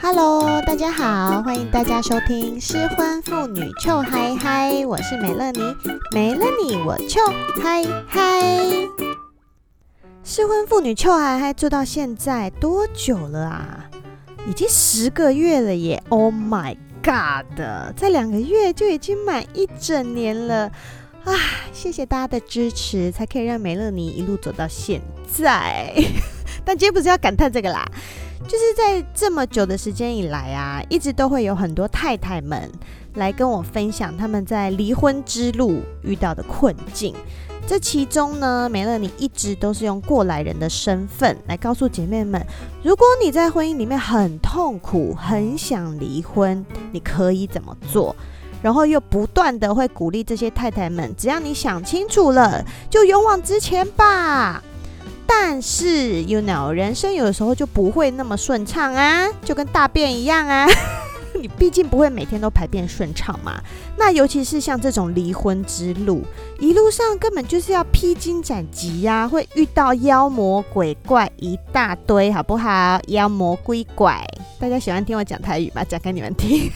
Hello，大家好，欢迎大家收听失婚妇女臭嗨嗨我是美乐妮，没了你我 Chill High High。失婚妇女臭嗨嗨做到现在多久了啊？已经十个月了耶！Oh my God，在两个月就已经满一整年了。啊，谢谢大家的支持，才可以让美乐妮一路走到现在。但今天不是要感叹这个啦，就是在这么久的时间以来啊，一直都会有很多太太们来跟我分享他们在离婚之路遇到的困境。这其中呢，美乐妮一直都是用过来人的身份来告诉姐妹们：如果你在婚姻里面很痛苦，很想离婚，你可以怎么做？然后又不断的会鼓励这些太太们，只要你想清楚了，就勇往直前吧。但是，you know，人生有的时候就不会那么顺畅啊，就跟大便一样啊。你毕竟不会每天都排便顺畅嘛。那尤其是像这种离婚之路，一路上根本就是要披荆斩棘呀，会遇到妖魔鬼怪一大堆，好不好？妖魔鬼怪，大家喜欢听我讲台语吧？讲给你们听。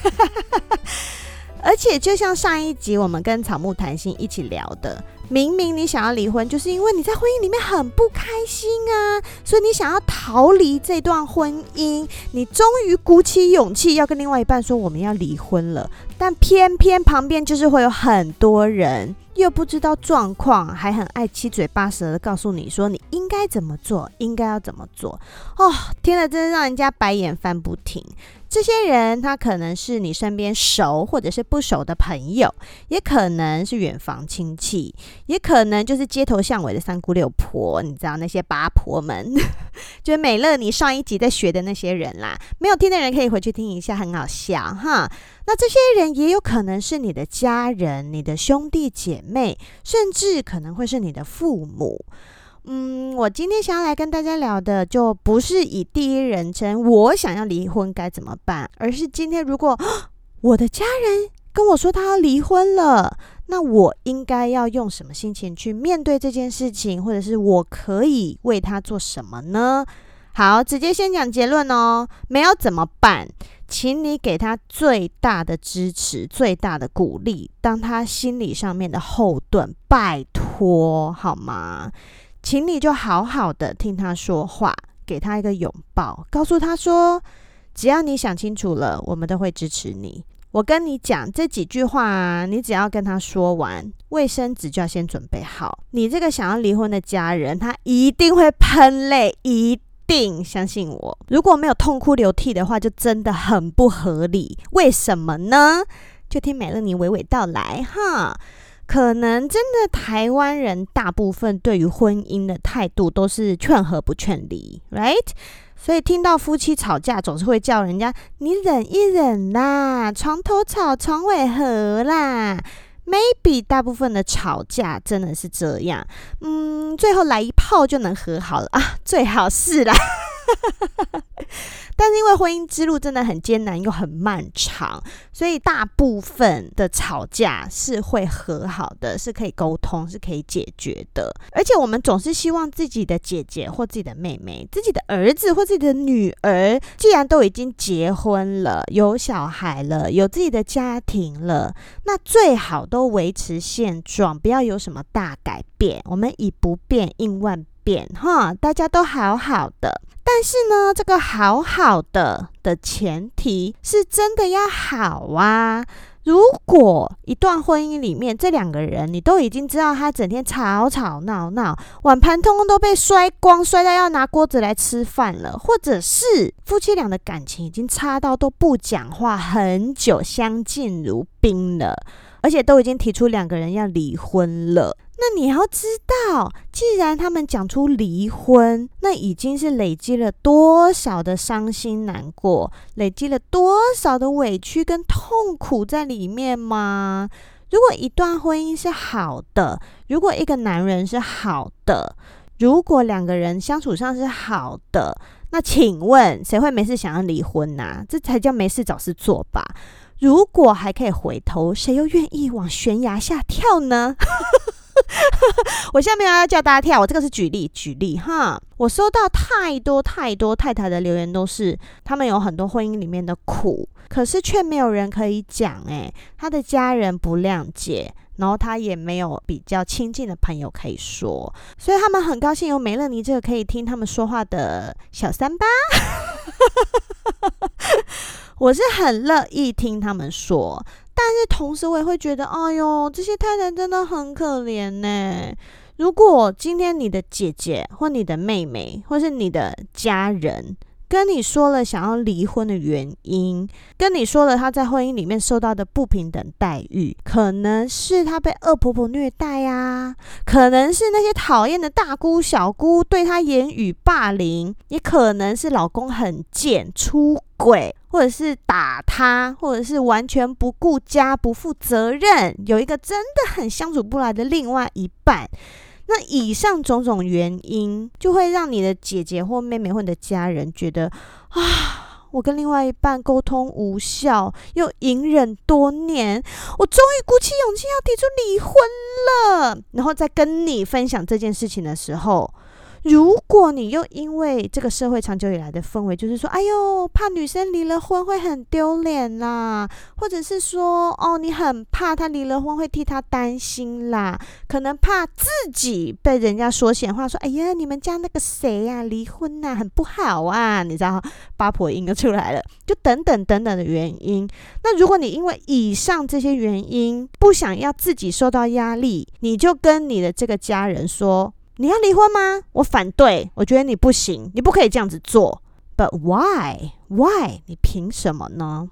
而且，就像上一集我们跟草木谈心一起聊的，明明你想要离婚，就是因为你在婚姻里面很不开心啊，所以你想要逃离这段婚姻，你终于鼓起勇气要跟另外一半说我们要离婚了，但偏偏旁边就是会有很多人又不知道状况，还很爱七嘴八舌的告诉你说你应该怎么做，应该要怎么做。哦，天哪，真的让人家白眼翻不停。这些人，他可能是你身边熟或者是不熟的朋友，也可能是远房亲戚，也可能就是街头巷尾的三姑六婆。你知道那些八婆们，就美乐你上一集在学的那些人啦。没有听的人可以回去听一下，很好笑哈。那这些人也有可能是你的家人、你的兄弟姐妹，甚至可能会是你的父母。嗯，我今天想要来跟大家聊的，就不是以第一人称我想要离婚该怎么办，而是今天如果我的家人跟我说他要离婚了，那我应该要用什么心情去面对这件事情，或者是我可以为他做什么呢？好，直接先讲结论哦，没有怎么办，请你给他最大的支持，最大的鼓励，当他心理上面的后盾，拜托好吗？请你就好好的听他说话，给他一个拥抱，告诉他说：“只要你想清楚了，我们都会支持你。”我跟你讲这几句话啊，你只要跟他说完，卫生纸就要先准备好。你这个想要离婚的家人，他一定会喷泪，一定相信我。如果没有痛哭流涕的话，就真的很不合理。为什么呢？就听美乐妮娓娓道来哈。可能真的台湾人大部分对于婚姻的态度都是劝和不劝离，right？所以听到夫妻吵架，总是会叫人家你忍一忍啦，床头吵床尾和啦。Maybe 大部分的吵架真的是这样，嗯，最后来一炮就能和好了啊，最好是啦。但是因为婚姻之路真的很艰难又很漫长，所以大部分的吵架是会和好的，是可以沟通，是可以解决的。而且我们总是希望自己的姐姐或自己的妹妹、自己的儿子或自己的女儿，既然都已经结婚了、有小孩了、有自己的家庭了，那最好都维持现状，不要有什么大改变。我们以不变应万变，哈，大家都好好的。但是呢，这个好好的的前提是真的要好啊。如果一段婚姻里面这两个人，你都已经知道他整天吵吵闹闹，碗盘通通都被摔光，摔到要拿锅子来吃饭了，或者是夫妻俩的感情已经差到都不讲话很久，相敬如宾了，而且都已经提出两个人要离婚了。那你要知道，既然他们讲出离婚，那已经是累积了多少的伤心难过，累积了多少的委屈跟痛苦在里面吗？如果一段婚姻是好的，如果一个男人是好的，如果两个人相处上是好的，那请问谁会没事想要离婚呐？这才叫没事找事做吧。如果还可以回头，谁又愿意往悬崖下跳呢？我下面要叫大家跳，我这个是举例举例哈。我收到太多太多太太的留言，都是他们有很多婚姻里面的苦，可是却没有人可以讲。诶，他的家人不谅解，然后他也没有比较亲近的朋友可以说，所以他们很高兴有美乐妮这个可以听他们说话的小三八。我是很乐意听他们说。但是同时，我也会觉得，哎呦，这些太太真的很可怜呢。如果今天你的姐姐或你的妹妹，或是你的家人，跟你说了想要离婚的原因，跟你说了他在婚姻里面受到的不平等待遇，可能是他被恶婆婆虐待呀，可能是那些讨厌的大姑小姑对他言语霸凌，也可能是老公很贱出轨。或者是打他，或者是完全不顾家、不负责任，有一个真的很相处不来的另外一半。那以上种种原因，就会让你的姐姐或妹妹或你的家人觉得啊，我跟另外一半沟通无效，又隐忍多年，我终于鼓起勇气要提出离婚了。然后在跟你分享这件事情的时候，如果你又因为这个社会长久以来的氛围，就是说，哎呦，怕女生离了婚会很丢脸啦，或者是说，哦，你很怕他离了婚会替他担心啦，可能怕自己被人家说闲话，说，哎呀，你们家那个谁呀，离婚呐，很不好啊，你知道，八婆音就出来了，就等等等等的原因。那如果你因为以上这些原因不想要自己受到压力，你就跟你的这个家人说。你要离婚吗？我反对，我觉得你不行，你不可以这样子做。But why? Why? 你凭什么呢？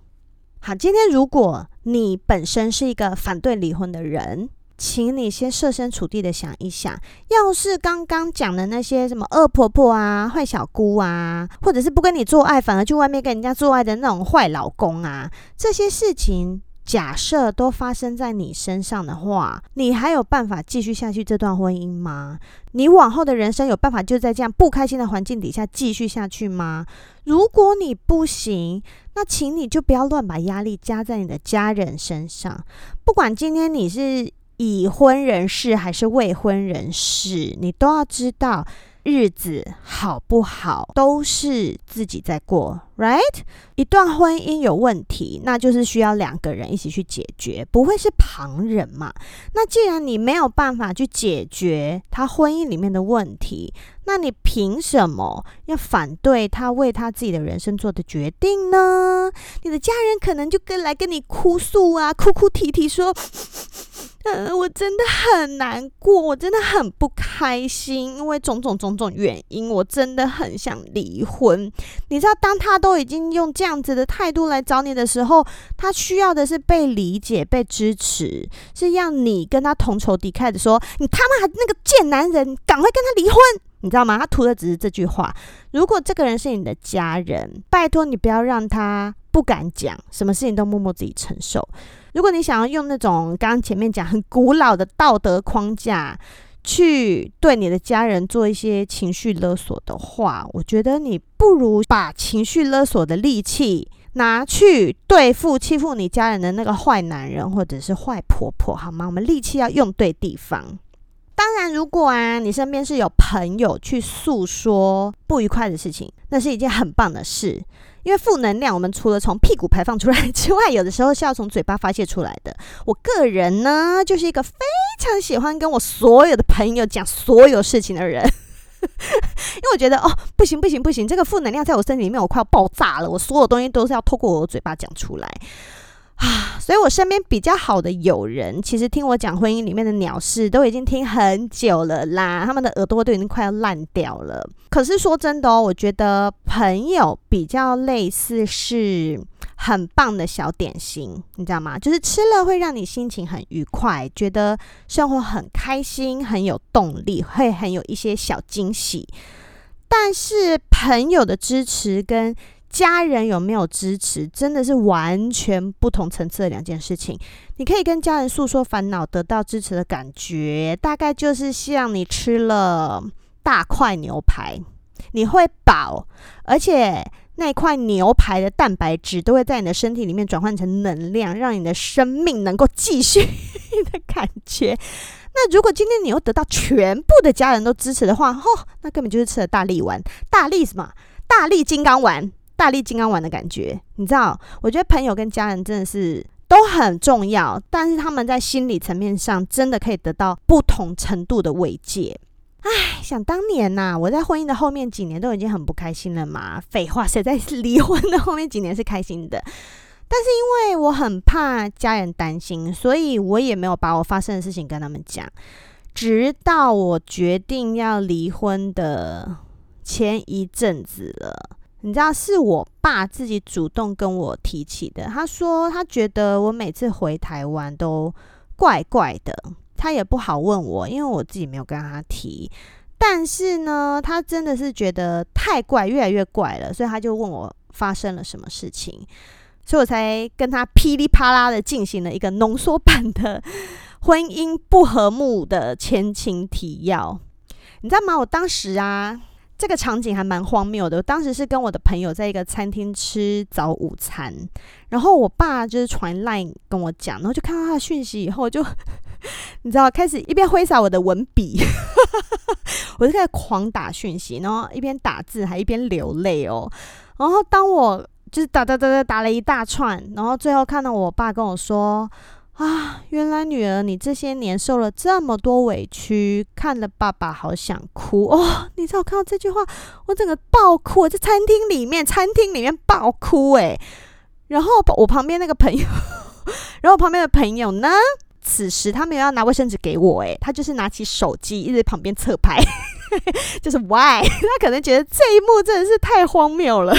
好，今天如果你本身是一个反对离婚的人，请你先设身处地的想一想，要是刚刚讲的那些什么恶婆婆啊、坏小姑啊，或者是不跟你做爱，反而去外面跟人家做爱的那种坏老公啊，这些事情。假设都发生在你身上的话，你还有办法继续下去这段婚姻吗？你往后的人生有办法就在这样不开心的环境底下继续下去吗？如果你不行，那请你就不要乱把压力加在你的家人身上。不管今天你是已婚人士还是未婚人士，你都要知道。日子好不好，都是自己在过，right？一段婚姻有问题，那就是需要两个人一起去解决，不会是旁人嘛？那既然你没有办法去解决他婚姻里面的问题，那你凭什么要反对他为他自己的人生做的决定呢？你的家人可能就跟来跟你哭诉啊，哭哭啼啼说。嗯，我真的很难过，我真的很不开心，因为种种种种原因，我真的很想离婚。你知道，当他都已经用这样子的态度来找你的时候，他需要的是被理解、被支持，是让你跟他同仇敌忾的说：“你他妈那个贱男人，赶快跟他离婚！”你知道吗？他图的只是这句话。如果这个人是你的家人，拜托你不要让他不敢讲，什么事情都默默自己承受。如果你想要用那种刚刚前面讲很古老的道德框架去对你的家人做一些情绪勒索的话，我觉得你不如把情绪勒索的力气拿去对付欺负你家人的那个坏男人或者是坏婆婆，好吗？我们力气要用对地方。当然，如果啊你身边是有朋友去诉说不愉快的事情，那是一件很棒的事。因为负能量，我们除了从屁股排放出来之外，有的时候是要从嘴巴发泄出来的。我个人呢，就是一个非常喜欢跟我所有的朋友讲所有事情的人，因为我觉得哦，不行不行不行，这个负能量在我身体里面，我快要爆炸了。我所有东西都是要透过我的嘴巴讲出来。啊，所以我身边比较好的友人，其实听我讲婚姻里面的鸟事，都已经听很久了啦，他们的耳朵都已经快要烂掉了。可是说真的哦，我觉得朋友比较类似是很棒的小点心，你知道吗？就是吃了会让你心情很愉快，觉得生活很开心，很有动力，会很有一些小惊喜。但是朋友的支持跟家人有没有支持，真的是完全不同层次的两件事情。你可以跟家人诉说烦恼，得到支持的感觉，大概就是像你吃了大块牛排，你会饱，而且那块牛排的蛋白质都会在你的身体里面转换成能量，让你的生命能够继续的感觉。那如果今天你又得到全部的家人都支持的话，哦，那根本就是吃了大力丸，大力什么？大力金刚丸，大力金刚丸的感觉。你知道，我觉得朋友跟家人真的是都很重要，但是他们在心理层面上真的可以得到不同程度的慰藉。唉，想当年呐、我在婚姻的后面几年都已经很不开心了嘛。废话，谁在离婚的后面几年是开心的？但是因为我很怕家人担心，所以我也没有把我发生的事情跟他们讲。直到我决定要离婚的前一阵子了，你知道是我爸自己主动跟我提起的。他说他觉得我每次回台湾都怪怪的，他也不好问我，因为我自己没有跟他提。但是呢，他真的是觉得太怪，越来越怪了，所以他就问我发生了什么事情。所以我才跟他噼里啪啦的进行了一个浓缩版的婚姻不和睦的前情提要，你知道吗？我当时啊，这个场景还蛮荒谬的。我当时是跟我的朋友在一个餐厅吃早午餐，然后我爸就是传 line 跟我讲，然后就看到他的讯息以后就，就 你知道，开始一边挥洒我的文笔，我就开始狂打讯息，然后一边打字还一边流泪哦。然后当我就是打打打打打了一大串，然后最后看到我爸跟我说：“啊，原来女儿你这些年受了这么多委屈，看了爸爸好想哭哦。”你知道我看到这句话，我整个爆哭，在餐厅里面，餐厅里面爆哭诶。然后我旁边那个朋友，然后我旁边的朋友呢，此时他没有要拿卫生纸给我，诶，他就是拿起手机一直在旁边侧拍。就是 why 他可能觉得这一幕真的是太荒谬了，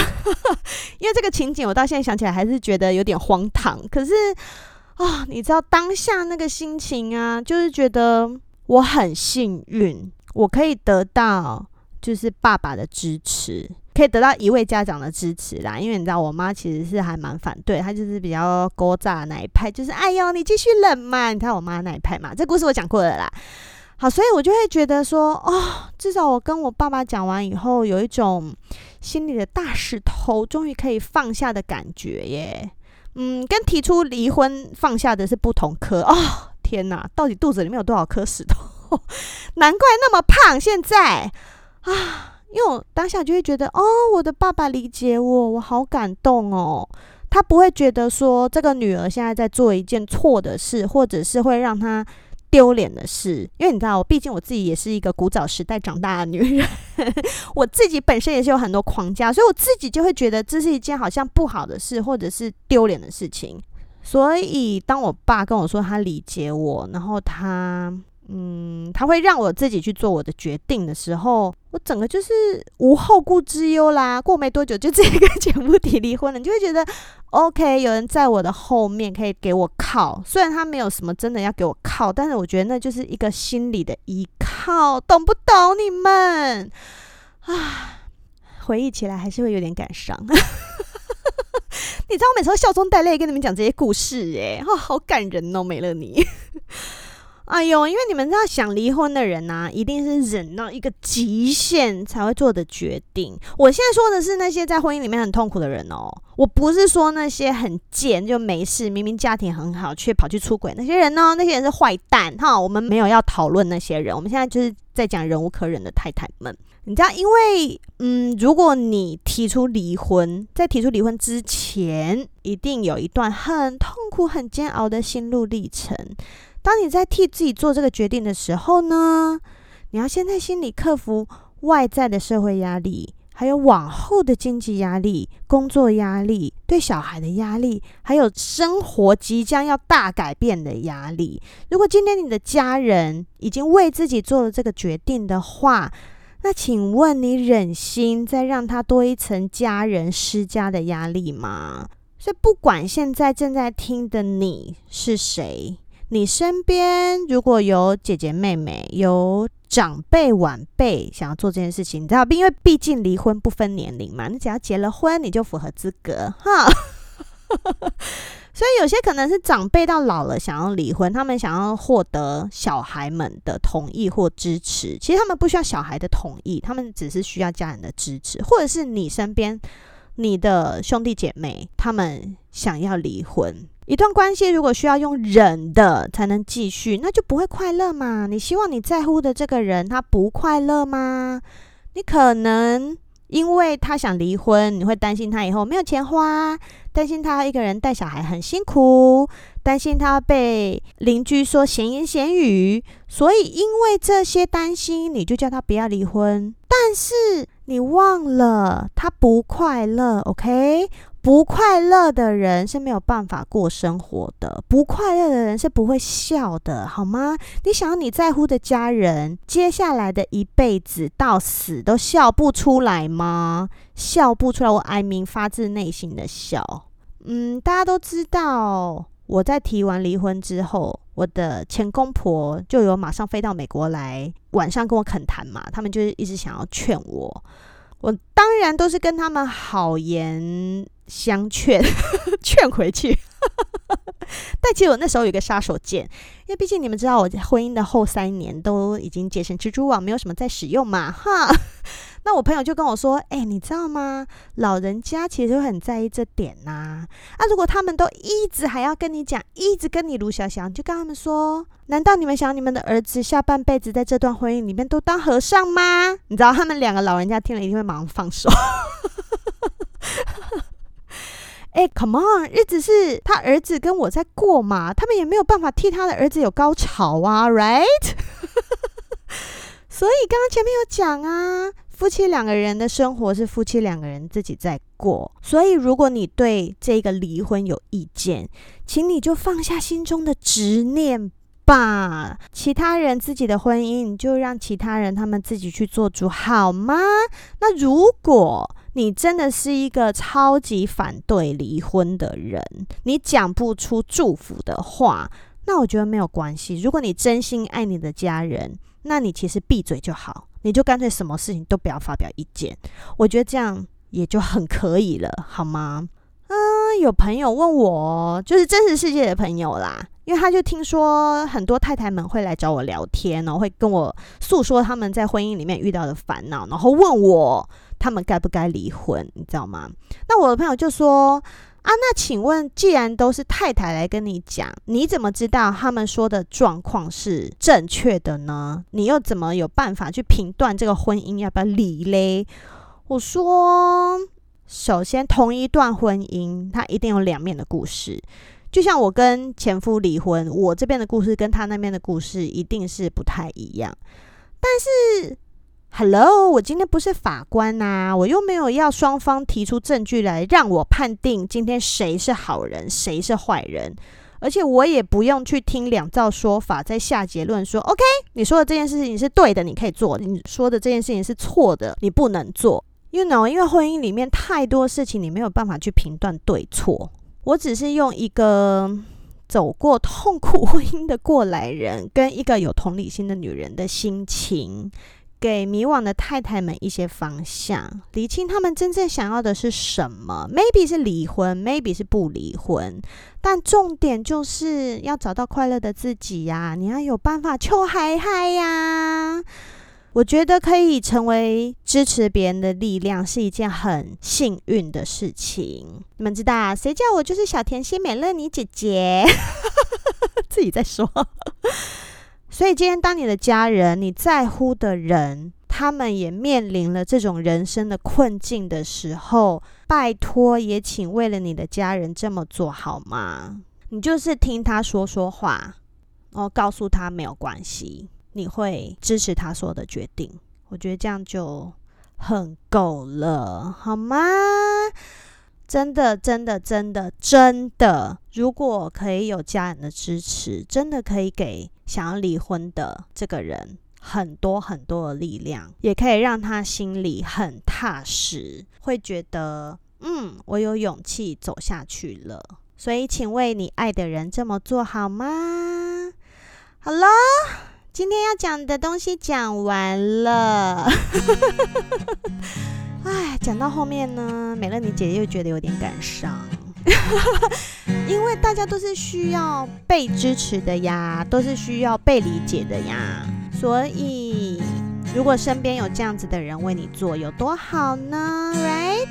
因为这个情景我到现在想起来还是觉得有点荒唐。可是啊、你知道当下那个心情啊，就是觉得我很幸运，我可以得到就是爸爸的支持，可以得到一位家长的支持啦。因为你知道我妈其实是还蛮反对，她就是比较古早那一派，就是哎呦你继续冷嘛，你看我妈那一派嘛，这故事我讲过了啦。好，所以我就会觉得说，哦，至少我跟我爸爸讲完以后，有一种心里的大石头终于可以放下的感觉耶。嗯，跟提出离婚放下的是不同科。哦，天哪，到底肚子里面有多少颗石头？难怪那么胖。现在啊，因为我当下就会觉得，哦，我的爸爸理解我，我好感动哦。他不会觉得说这个女儿现在在做一件错的事，或者是会让他。丢脸的事，因为你知道，我毕竟我自己也是一个古早时代长大的女人，我自己本身也是有很多框架，所以我自己就会觉得这是一件好像不好的事，或者是丢脸的事情。所以当我爸跟我说他理解我，然后他。嗯，他会让我自己去做我的决定的时候，我整个就是无后顾之忧啦。过没多久就 直接跟前夫提离婚了，你就会觉得 OK，有人在我的后面可以给我靠。虽然他没有什么真的要给我靠，但是我觉得那就是一个心理的依靠，懂不懂你们？啊，回忆起来还是会有点感伤。你知道我每次都笑中带泪跟你们讲这些故事，哎，哦，好感人哦，美乐你。哎呦，因为你们知道，想离婚的人呐、一定是忍到一个极限才会做的决定。我现在说的是那些在婚姻里面很痛苦的人哦，我不是说那些很贱就没事，明明家庭很好却跑去出轨那些人哦，那些人是坏蛋哈。我们没有要讨论那些人，我们现在就是在讲忍无可忍的太太们。你知道，因为嗯，如果你提出离婚，在提出离婚之前，一定有一段很痛苦、很煎熬的心路历程。当你在替自己做这个决定的时候呢，你要先在心里克服外在的社会压力，还有往后的经济压力、工作压力、对小孩的压力，还有生活即将要大改变的压力。如果今天你的家人已经为自己做了这个决定的话，那请问你忍心再让他多一层家人施加的压力吗？所以，不管现在正在听的你是谁。你身边如果有姐姐妹妹、有长辈晚辈想要做这件事情，你知道，因为毕竟离婚不分年龄嘛，你只要结了婚，你就符合资格哈。所以有些可能是长辈到老了想要离婚，他们想要获得小孩们的同意或支持。其实他们不需要小孩的同意，他们只是需要家人的支持，或者是你身边你的兄弟姐妹他们想要离婚。一段关系如果需要用忍的才能继续，那就不会快乐嘛。你希望你在乎的这个人他不快乐吗？你可能因为他想离婚，你会担心他以后没有钱花，担心他一个人带小孩很辛苦，担心他被邻居说闲言闲语，所以因为这些担心，你就叫他不要离婚。但是你忘了他不快乐，OK？不快乐的人是没有办法过生活的，不快乐的人是不会笑的，好吗？你想要你在乎的家人，接下来的一辈子到死都笑不出来吗？笑不出来，我 I mean 发自内心的笑。嗯，大家都知道，我在提完离婚之后，我的前公婆就有马上飞到美国来，晚上跟我恳谈嘛，他们就是一直想要劝我，我当然都是跟他们好言。相劝，劝回去。但其实我那时候有个杀手锏，因为毕竟你们知道，我婚姻的后三年都已经结成蜘蛛网，没有什么在使用嘛，哈。那我朋友就跟我说：“哎、你知道吗？老人家其实很在意这点呐。啊，如果他们都一直还要跟你讲，一直跟你卢小祥，就跟他们说：难道你们想你们的儿子下半辈子在这段婚姻里面都当和尚吗？你知道他们两个老人家听了一定会马上放手。”哎，Come on，日子是他儿子跟我在过嘛，他们也没有办法替他的儿子有高潮啊，right？所以刚刚前面有讲啊，夫妻两个人的生活是夫妻两个人自己在过，所以如果你对这个离婚有意见，请你就放下心中的执念吧。其他人自己的婚姻，你就让其他人他们自己去做主，好吗？那如果你真的是一个超级反对离婚的人，你讲不出祝福的话，那我觉得没有关系。如果你真心爱你的家人，那你其实闭嘴就好，你就干脆什么事情都不要发表意见。我觉得这样也就很可以了，好吗？嗯，有朋友问我，就是真实世界的朋友啦，因为他就听说很多太太们会来找我聊天，然后会跟我诉说他们在婚姻里面遇到的烦恼，然后问我。他们该不该离婚？你知道吗？那我的朋友就说：“啊，那请问，既然都是太太来跟你讲，你怎么知道他们说的状况是正确的呢？你又怎么有办法去评断这个婚姻要不要离嘞？”我说：“首先，同一段婚姻，它一定有两面的故事。就像我跟前夫离婚，我这边的故事跟他那边的故事一定是不太一样，但是。” Hello，我今天不是法官呐、啊，我又没有要双方提出证据来让我判定今天谁是好人，谁是坏人，而且我也不用去听两造说法再下结论说，OK，你说的这件事情是对的，你可以做；你说的这件事情是错的，你不能做。You know，因为婚姻里面太多事情你没有办法去评断对错。我只是用一个走过痛苦婚姻的过来人，跟一个有同理心的女人的心情。给迷惘的太太们一些方向，理清他们真正想要的是什么。Maybe 是离婚，Maybe 是不离婚，但重点就是要找到快乐的自己呀！你要有办法求嗨嗨呀！我觉得可以成为支持别人的力量是一件很幸运的事情。你们知道，谁叫我就是小甜心美乐妮姐姐？自己在说。所以今天，当你的家人、你在乎的人，他们也面临了这种人生的困境的时候，拜托，也请为了你的家人这么做好吗？你就是听他说说话，然后告诉他没有关系，你会支持他说的决定。我觉得这样就很够了，好吗？真的，真的，真的，真的，如果可以有家人的支持，真的可以给想要离婚的这个人很多很多的力量，也可以让他心里很踏实，会觉得，嗯，我有勇气走下去了。所以，请为你爱的人这么做好吗？好了，今天要讲的东西讲完了。哎，讲到后面呢，美乐妮姐姐又觉得有点感伤，因为大家都是需要被支持的呀，都是需要被理解的呀，所以如果身边有这样子的人为你做，有多好呢？Right？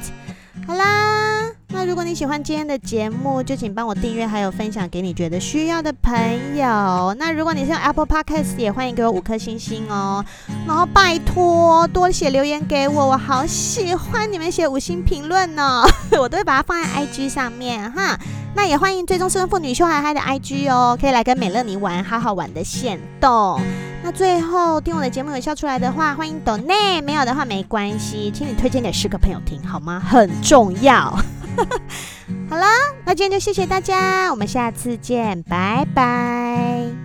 好啦，那如果你喜欢今天的节目，就请帮我订阅，还有分享给你觉得需要的朋友。那如果你是用 Apple Podcast，也欢迎给我五颗星星哦。然后拜托多写留言给我，我好喜欢你们写五星评论呢，我都会把它放在 IG 上面哈。那也欢迎追踪失婚妇女秀嗨嗨的 IG 哦，可以来跟美乐妮玩好好玩的限动。那最后听我的节目有笑出来的话，欢迎抖内，没有的话没关系，请你推荐给十个朋友听好吗？很重要。好了，那今天就谢谢大家，我们下次见，拜拜。